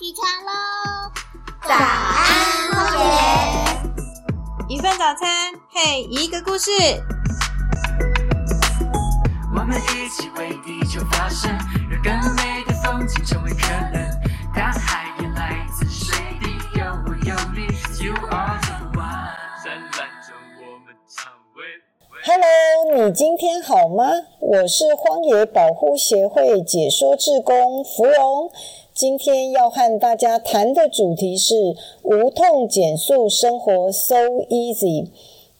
起床喽！早安，荒野！一份早餐配一个故事。我们一起为地球发声，让更美的风景成为可能。大海也来自水滴，有我有你，You are the one。灿烂着我们唱为。Hello，你今天好吗？我是荒野保护协会解说志工芙蓉。今天要和大家谈的主题是无痛减速生活，so easy。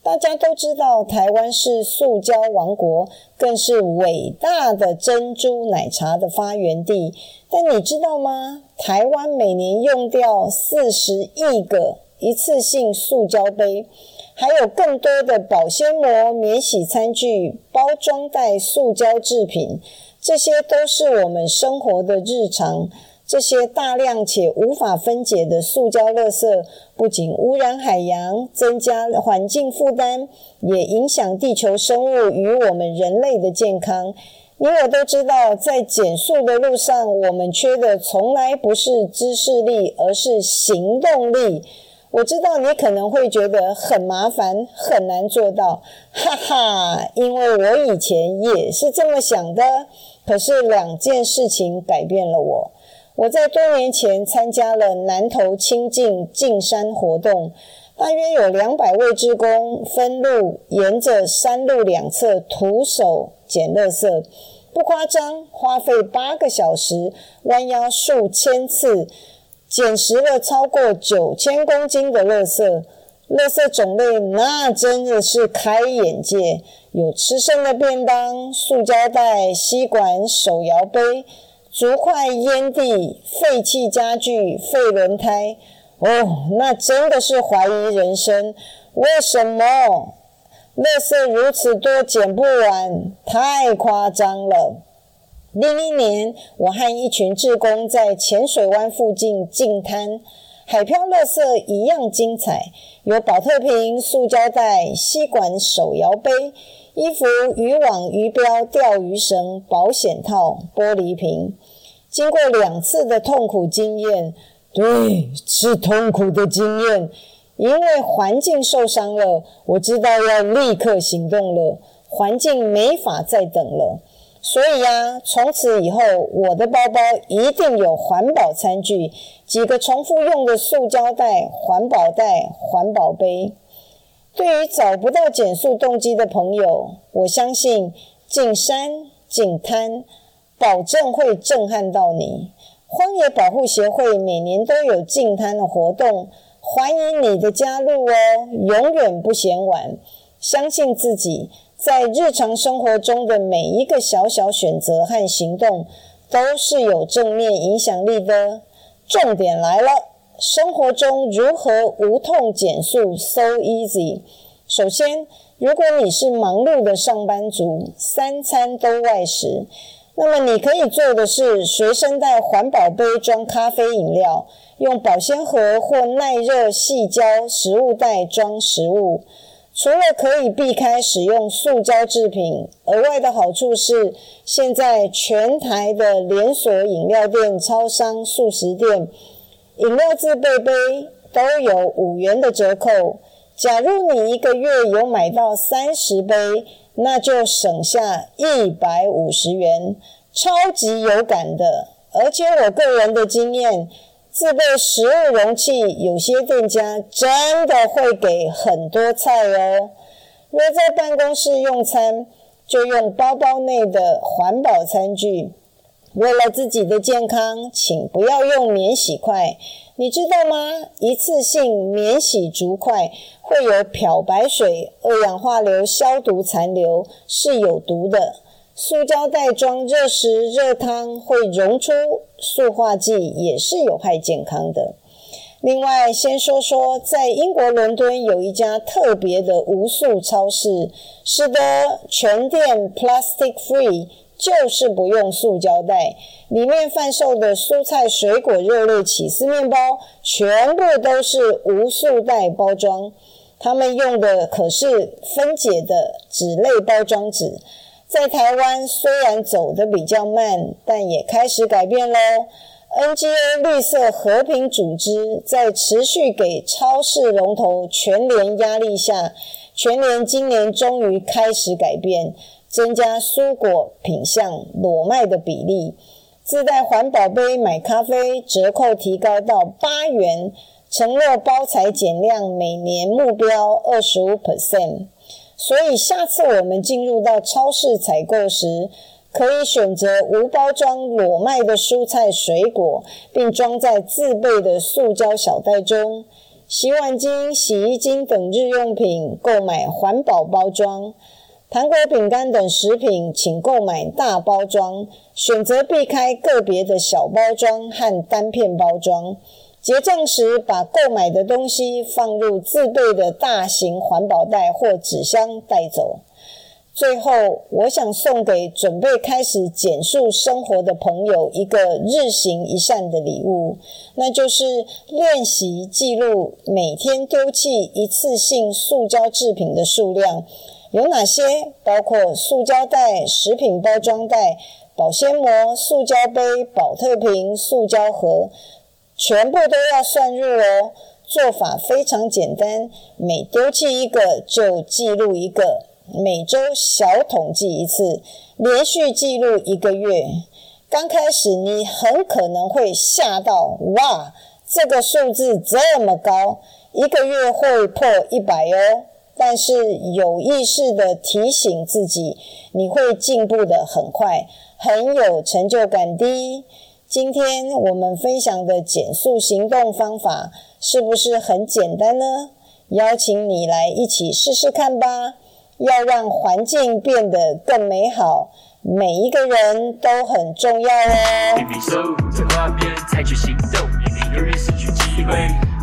大家都知道，台湾是塑胶王国，更是伟大的珍珠奶茶的发源地。但你知道吗？台湾每年用掉四十亿个一次性塑胶杯，还有更多的保鲜膜、免洗餐具、包装袋、塑胶制品，这些都是我们生活的日常。这些大量且无法分解的塑胶垃圾，不仅污染海洋，增加环境负担，也影响地球生物与我们人类的健康。你我都知道，在减速的路上，我们缺的从来不是知识力，而是行动力。我知道你可能会觉得很麻烦，很难做到，哈哈，因为我以前也是这么想的。可是两件事情改变了我。我在多年前参加了南投清净进山活动，大约有两百位职工分路沿着山路两侧徒手捡垃圾，不夸张，花费八个小时，弯腰数千次，捡拾了超过九千公斤的垃圾。垃圾种类那真的是开眼界，有吃剩的便当、塑胶袋、吸管、手摇杯。竹块、烟蒂、废弃家具、废轮胎，哦，那真的是怀疑人生。为什么？垃圾如此多，捡不完，太夸张了。另一年，我和一群志工在浅水湾附近净滩，海漂垃圾一样精彩，有保特瓶、塑胶袋、吸管、手摇杯。衣服、渔网、鱼标、钓鱼绳、保险套、玻璃瓶，经过两次的痛苦经验，对，是痛苦的经验，因为环境受伤了，我知道要立刻行动了，环境没法再等了，所以呀，从此以后，我的包包一定有环保餐具，几个重复用的塑胶袋、环保袋、环保杯。对于找不到减速动机的朋友，我相信进山进滩，保证会震撼到你。荒野保护协会每年都有净滩的活动，欢迎你的加入哦！永远不嫌晚。相信自己，在日常生活中的每一个小小选择和行动，都是有正面影响力的。重点来了。生活中如何无痛减速？So easy。首先，如果你是忙碌的上班族，三餐都外食，那么你可以做的是随身带环保杯装咖啡饮料，用保鲜盒或耐热细胶食物袋装食物。除了可以避开使用塑胶制品，额外的好处是，现在全台的连锁饮料店、超商、速食店。饮料自备杯都有五元的折扣。假如你一个月有买到三十杯，那就省下一百五十元，超级有感的。而且我个人的经验，自备食物容器，有些店家真的会给很多菜哦。若在办公室用餐，就用包包内的环保餐具。为了自己的健康，请不要用免洗筷。你知道吗？一次性免洗竹筷会有漂白水、二氧化硫消毒残留，是有毒的。塑胶袋装热食、热汤会溶出塑化剂，也是有害健康的。另外，先说说在英国伦敦有一家特别的无塑超市，是的，全店 plastic free。就是不用塑胶袋，里面贩售的蔬菜、水果、肉类、起司面包，全部都是无塑袋包装。他们用的可是分解的纸类包装纸。在台湾虽然走得比较慢，但也开始改变喽。NGO 绿色和平组织在持续给超市龙头全联压力下，全联今年终于开始改变，增加蔬果品项裸卖的比例，自带环保杯买咖啡折扣提高到八元，承诺包材减量，每年目标二十五 percent。所以下次我们进入到超市采购时，可以选择无包装裸卖的蔬菜水果，并装在自备的塑胶小袋中。洗碗巾、洗衣精等日用品购买环保包装。糖果、饼干等食品，请购买大包装，选择避开个别的小包装和单片包装。结账时，把购买的东西放入自备的大型环保袋或纸箱带走。最后，我想送给准备开始减速生活的朋友一个日行一善的礼物，那就是练习记录每天丢弃一次性塑胶制品的数量有哪些，包括塑胶袋、食品包装袋、保鲜膜、塑胶杯、保特瓶、塑胶盒，全部都要算入哦。做法非常简单，每丢弃一个就记录一个。每周小统计一次，连续记录一个月。刚开始你很可能会吓到，哇，这个数字这么高，一个月会破一百哦。但是有意识的提醒自己，你会进步的很快，很有成就感的。今天我们分享的减速行动方法，是不是很简单呢？邀请你来一起试试看吧。要让环境变得更美好，每一个人都很重要哦。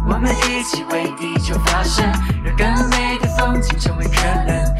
我们一起为地球发声让更美的风景成为可能。